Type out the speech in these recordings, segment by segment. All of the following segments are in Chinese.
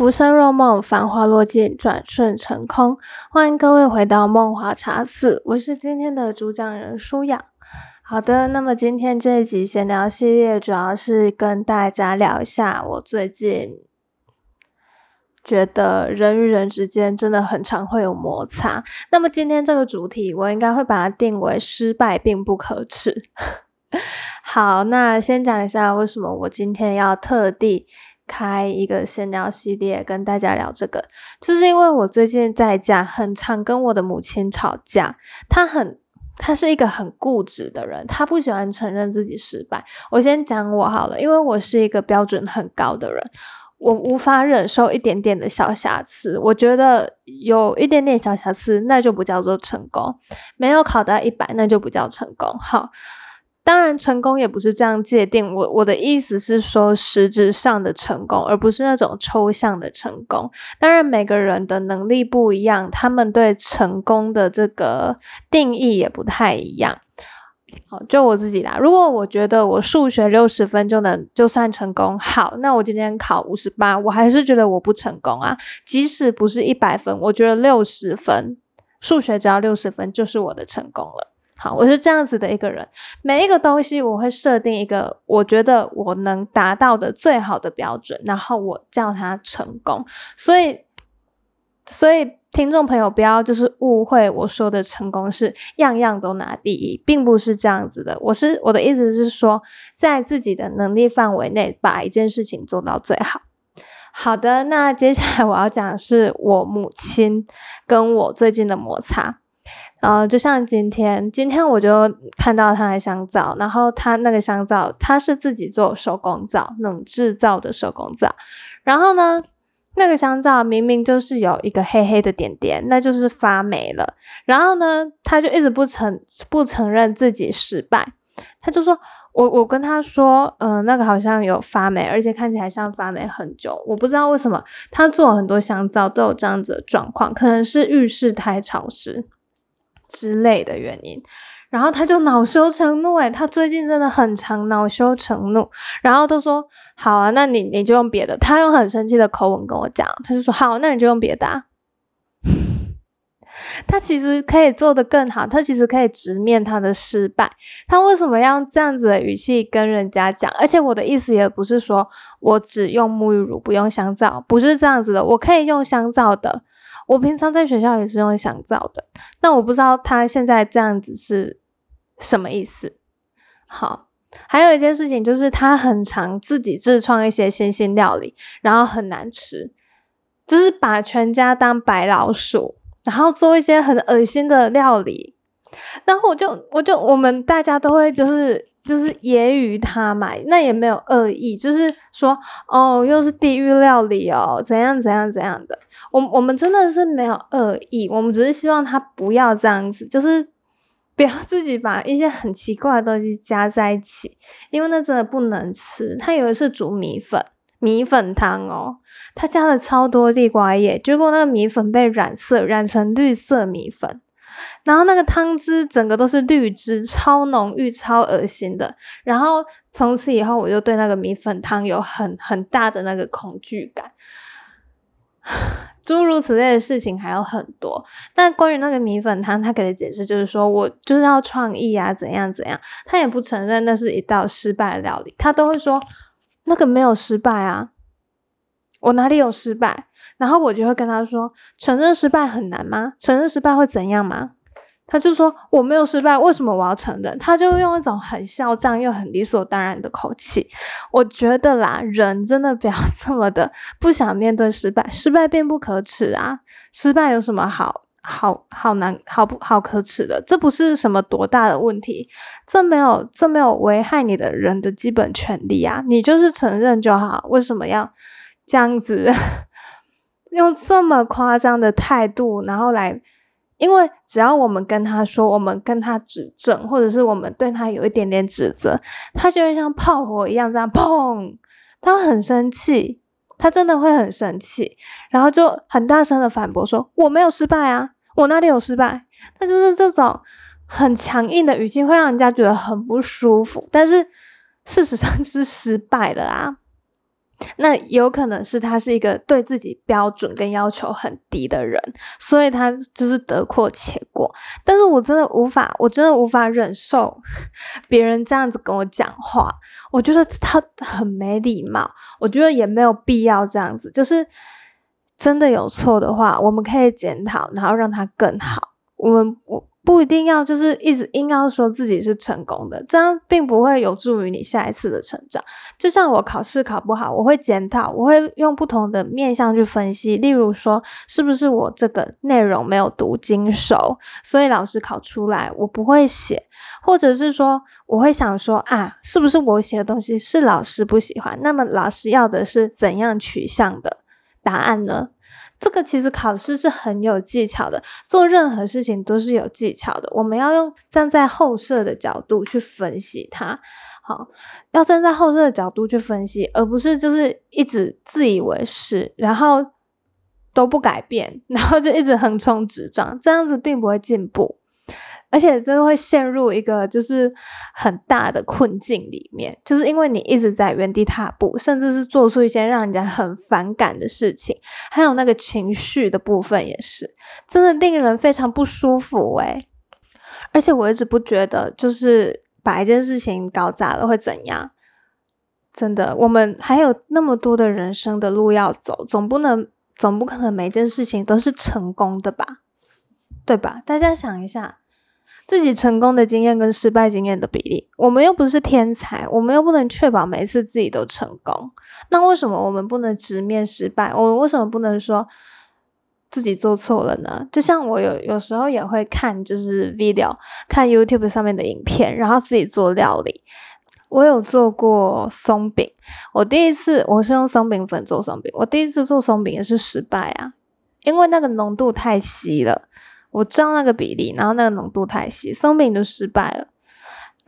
浮生若梦，繁华落尽，转瞬成空。欢迎各位回到梦华茶肆，我是今天的主讲人舒雅。好的，那么今天这一集闲聊系列，主要是跟大家聊一下我最近觉得人与人之间真的很常会有摩擦。那么今天这个主题，我应该会把它定为失败并不可耻。好，那先讲一下为什么我今天要特地开一个闲聊系列跟大家聊这个，就是因为我最近在家很常跟我的母亲吵架，她很，她是一个很固执的人，她不喜欢承认自己失败。我先讲我好了，因为我是一个标准很高的人，我无法忍受一点点的小瑕疵，我觉得有一点点小瑕疵，那就不叫做成功，没有考到一百，那就不叫成功。好。当然，成功也不是这样界定。我我的意思是说，实质上的成功，而不是那种抽象的成功。当然，每个人的能力不一样，他们对成功的这个定义也不太一样。好，就我自己啦。如果我觉得我数学六十分就能就算成功，好，那我今天考五十八，我还是觉得我不成功啊。即使不是一百分，我觉得六十分数学只要六十分就是我的成功了。好，我是这样子的一个人，每一个东西我会设定一个我觉得我能达到的最好的标准，然后我叫它成功。所以，所以听众朋友不要就是误会我说的成功是样样都拿第一，并不是这样子的。我是我的意思是说，在自己的能力范围内把一件事情做到最好。好的，那接下来我要讲的是我母亲跟我最近的摩擦。呃，就像今天，今天我就看到他的香皂，然后他那个香皂，他是自己做手工皂，冷制造的手工皂。然后呢，那个香皂明明就是有一个黑黑的点点，那就是发霉了。然后呢，他就一直不承不承认自己失败，他就说我我跟他说，嗯，那个好像有发霉，而且看起来像发霉很久。我不知道为什么他做很多香皂都有这样子的状况，可能是浴室太潮湿。之类的原因，然后他就恼羞成怒，诶他最近真的很常恼羞成怒，然后都说好啊，那你你就用别的，他用很生气的口吻跟我讲，他就说好，那你就用别的，啊。他其实可以做得更好，他其实可以直面他的失败，他为什么要这样子的语气跟人家讲？而且我的意思也不是说我只用沐浴乳不用香皂，不是这样子的，我可以用香皂的。我平常在学校也是用香皂的，那我不知道他现在这样子是什么意思。好，还有一件事情就是他很常自己自创一些新兴料理，然后很难吃，就是把全家当白老鼠，然后做一些很恶心的料理，然后我就我就我们大家都会就是。就是揶揄他嘛，那也没有恶意，就是说哦，又是地狱料理哦，怎样怎样怎样的。我我们真的是没有恶意，我们只是希望他不要这样子，就是不要自己把一些很奇怪的东西加在一起，因为那真的不能吃。他以为是煮米粉，米粉汤哦，他加了超多地瓜叶，结果那个米粉被染色，染成绿色米粉。然后那个汤汁整个都是绿汁，超浓郁、超恶心的。然后从此以后，我就对那个米粉汤有很很大的那个恐惧感。诸如此类的事情还有很多。但关于那个米粉汤，他给的解释就是说我就是要创意啊，怎样怎样。他也不承认那是一道失败料理，他都会说那个没有失败啊，我哪里有失败？然后我就会跟他说：“承认失败很难吗？承认失败会怎样吗？”他就说：“我没有失败，为什么我要承认？”他就用一种很嚣张又很理所当然的口气。我觉得啦，人真的不要 这么的不想面对失败，失败并不可耻啊！失败有什么好好好难好不好可耻的？这不是什么多大的问题，这没有这没有危害你的人的基本权利啊！你就是承认就好，为什么要这样子？用这么夸张的态度，然后来，因为只要我们跟他说，我们跟他指正，或者是我们对他有一点点指责，他就会像炮火一样这样砰，他很生气，他真的会很生气，然后就很大声的反驳说：“我没有失败啊，我哪里有失败？”他就是这种很强硬的语气，会让人家觉得很不舒服。但是事实上 是失败了啊。那有可能是他是一个对自己标准跟要求很低的人，所以他就是得过且过。但是我真的无法，我真的无法忍受 别人这样子跟我讲话，我觉得他很没礼貌，我觉得也没有必要这样子。就是真的有错的话，我们可以检讨，然后让他更好。我们我。不一定要就是一直硬要说自己是成功的，这样并不会有助于你下一次的成长。就像我考试考不好，我会检讨，我会用不同的面向去分析。例如说，是不是我这个内容没有读精熟，所以老师考出来我不会写，或者是说，我会想说啊，是不是我写的东西是老师不喜欢？那么老师要的是怎样取向的答案呢？这个其实考试是很有技巧的，做任何事情都是有技巧的。我们要用站在后设的角度去分析它，好，要站在后设的角度去分析，而不是就是一直自以为是，然后都不改变，然后就一直横冲直撞，这样子并不会进步。而且真的会陷入一个就是很大的困境里面，就是因为你一直在原地踏步，甚至是做出一些让人家很反感的事情，还有那个情绪的部分也是，真的令人非常不舒服诶。而且我一直不觉得，就是把一件事情搞砸了会怎样？真的，我们还有那么多的人生的路要走，总不能总不可能每件事情都是成功的吧？对吧？大家想一下。自己成功的经验跟失败经验的比例，我们又不是天才，我们又不能确保每一次自己都成功。那为什么我们不能直面失败？我们为什么不能说自己做错了呢？就像我有有时候也会看，就是 video，看 YouTube 上面的影片，然后自己做料理。我有做过松饼，我第一次我是用松饼粉做松饼，我第一次做松饼也是失败啊，因为那个浓度太稀了。我照那个比例，然后那个浓度太稀，松饼就失败了。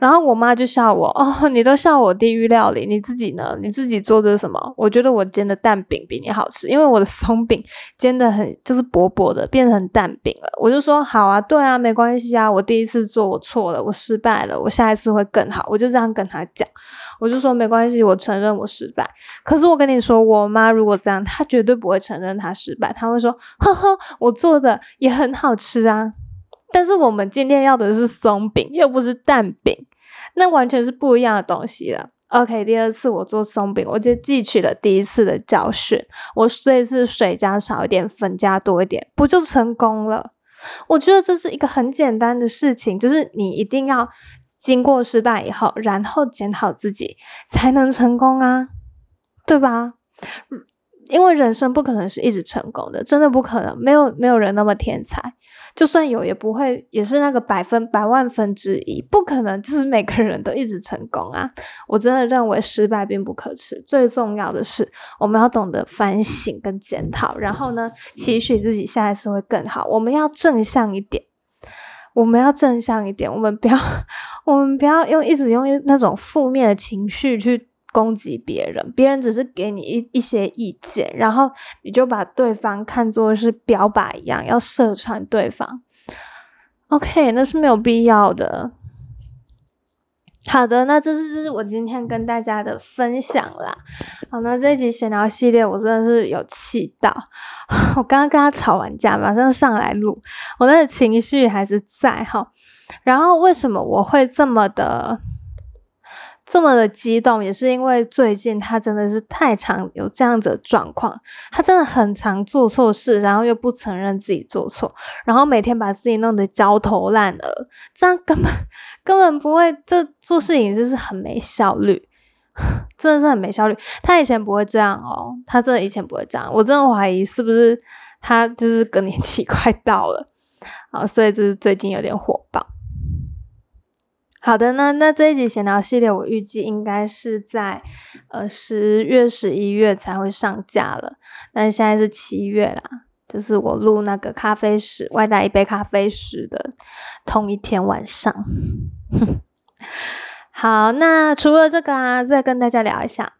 然后我妈就笑我哦，你都笑我地狱料理，你自己呢？你自己做的什么？我觉得我煎的蛋饼比你好吃，因为我的松饼煎的很就是薄薄的，变成蛋饼了。我就说好啊，对啊，没关系啊，我第一次做我错了，我失败了，我下一次会更好。我就这样跟他讲，我就说没关系，我承认我失败。可是我跟你说，我妈如果这样，她绝对不会承认她失败，她会说呵呵，我做的也很好吃啊。但是我们今天要的是松饼，又不是蛋饼。那完全是不一样的东西了。OK，第二次我做松饼，我就汲取了第一次的教训。我这一次水加少一点，粉加多一点，不就成功了？我觉得这是一个很简单的事情，就是你一定要经过失败以后，然后检讨自己，才能成功啊，对吧？因为人生不可能是一直成功的，真的不可能，没有没有人那么天才。就算有，也不会也是那个百分百万分之一，不可能就是每个人都一直成功啊！我真的认为失败并不可耻，最重要的是我们要懂得反省跟检讨，然后呢，期许自己下一次会更好。我们要正向一点，我们要正向一点，我们不要，我们不要用一直用那种负面的情绪去。攻击别人，别人只是给你一一些意见，然后你就把对方看作是标靶一样，要射穿对方。OK，那是没有必要的。好的，那这是这是我今天跟大家的分享啦。好，那这一集闲聊系列，我真的是有气到，我刚刚跟他吵完架，马上上来录，我那个情绪还是在哈。然后为什么我会这么的？这么的激动，也是因为最近他真的是太常有这样子的状况，他真的很常做错事，然后又不承认自己做错，然后每天把自己弄得焦头烂额，这样根本根本不会，这做事情就是很没效率，真的是很没效率。他以前不会这样哦，他真的以前不会这样，我真的怀疑是不是他就是更年期 快到了啊，所以就是最近有点火。好的，那那这一集闲聊系列，我预计应该是在呃十月、十一月才会上架了。但是现在是七月啦，就是我录那个咖啡时外带一杯咖啡时的同一天晚上。好，那除了这个啊，再跟大家聊一下，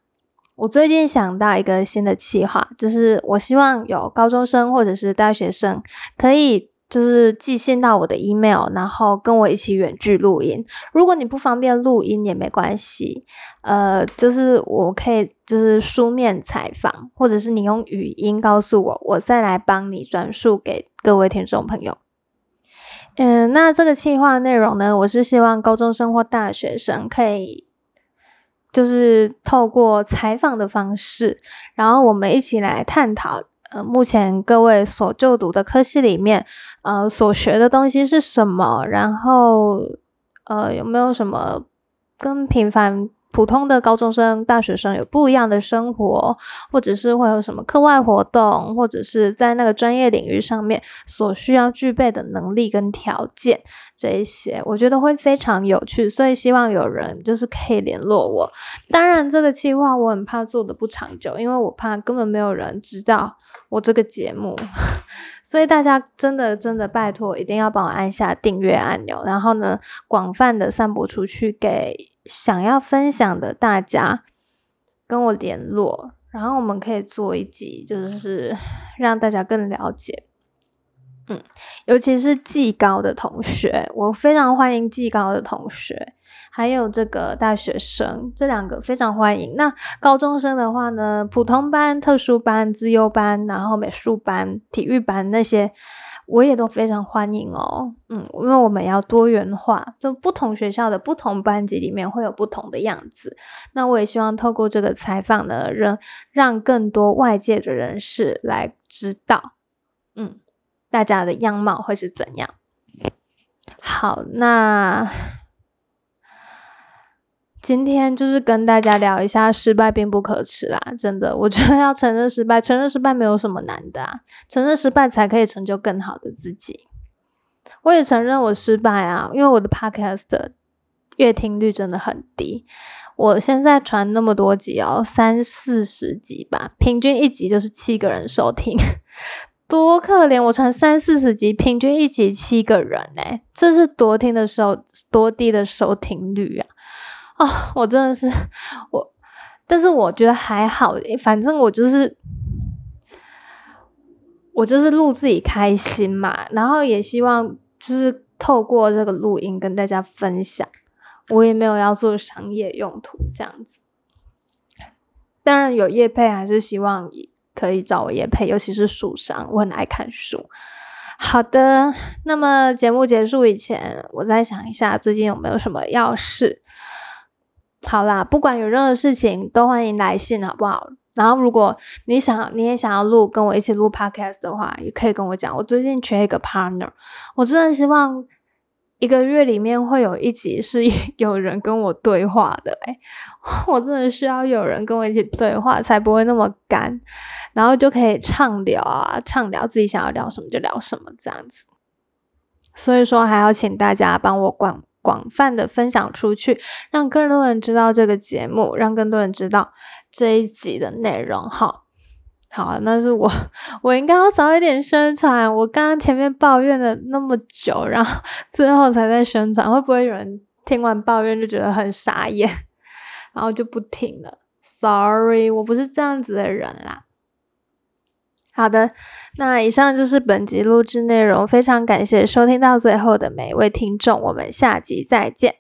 我最近想到一个新的计划，就是我希望有高中生或者是大学生可以。就是寄信到我的 email，然后跟我一起远距录音。如果你不方便录音也没关系，呃，就是我可以就是书面采访，或者是你用语音告诉我，我再来帮你转述给各位听众朋友。嗯，那这个计划内容呢，我是希望高中生或大学生可以，就是透过采访的方式，然后我们一起来探讨。呃，目前各位所就读的科系里面，呃，所学的东西是什么？然后，呃，有没有什么跟平凡普通的高中生、大学生有不一样的生活？或者是会有什么课外活动？或者是在那个专业领域上面所需要具备的能力跟条件？这一些我觉得会非常有趣，所以希望有人就是可以联络我。当然，这个计划我很怕做的不长久，因为我怕根本没有人知道。我这个节目，所以大家真的真的拜托，一定要帮我按下订阅按钮，然后呢，广泛的散播出去，给想要分享的大家跟我联络，然后我们可以做一集，就是让大家更了解。嗯，尤其是技高的同学，我非常欢迎技高的同学。还有这个大学生，这两个非常欢迎。那高中生的话呢，普通班、特殊班、自优班，然后美术班、体育班那些，我也都非常欢迎哦。嗯，因为我们要多元化，就不同学校的不同班级里面会有不同的样子。那我也希望透过这个采访呢，让让更多外界的人士来知道，嗯，大家的样貌会是怎样。好，那。今天就是跟大家聊一下，失败并不可耻啦，真的，我觉得要承认失败，承认失败没有什么难的啊，承认失败才可以成就更好的自己。我也承认我失败啊，因为我的 podcast 阅听率真的很低，我现在传那么多集哦，三四十集吧，平均一集就是七个人收听，多可怜！我传三四十集，平均一集七个人呢，这是多听的时候多低的收听率啊！哦，我真的是我，但是我觉得还好，反正我就是我就是录自己开心嘛，然后也希望就是透过这个录音跟大家分享，我也没有要做商业用途这样子。当然有叶配，还是希望可以找我叶配，尤其是书商，我很爱看书。好的，那么节目结束以前，我再想一下最近有没有什么要事。好啦，不管有任何事情，都欢迎来信，好不好？然后，如果你想，你也想要录，跟我一起录 podcast 的话，也可以跟我讲。我最近缺一个 partner，我真的希望一个月里面会有一集是 有人跟我对话的。诶我真的需要有人跟我一起对话，才不会那么干，然后就可以畅聊啊，畅聊自己想要聊什么就聊什么这样子。所以说，还要请大家帮我广。广泛的分享出去，让更多人知道这个节目，让更多人知道这一集的内容。哈，好，那是我，我应该要早一点宣传。我刚刚前面抱怨了那么久，然后 最后才在宣传，会不会有人听完抱怨就觉得很傻眼，然后就不听了？Sorry，我不是这样子的人啦。好的，那以上就是本集录制内容，非常感谢收听到最后的每一位听众，我们下集再见。